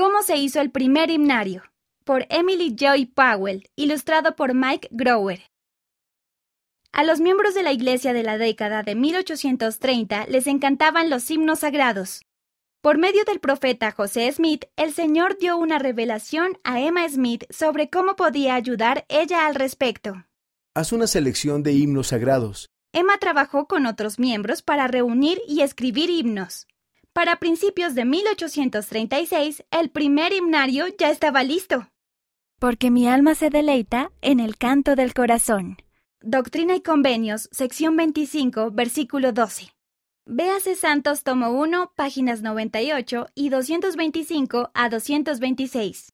¿Cómo se hizo el primer himnario? Por Emily Joy Powell, ilustrado por Mike Grower. A los miembros de la Iglesia de la década de 1830 les encantaban los himnos sagrados. Por medio del profeta José Smith, el Señor dio una revelación a Emma Smith sobre cómo podía ayudar ella al respecto. Haz una selección de himnos sagrados. Emma trabajó con otros miembros para reunir y escribir himnos. Para principios de 1836, el primer himnario ya estaba listo. Porque mi alma se deleita en el canto del corazón. Doctrina y Convenios, sección 25, versículo 12. Véase Santos, tomo 1, páginas 98 y 225 a 226.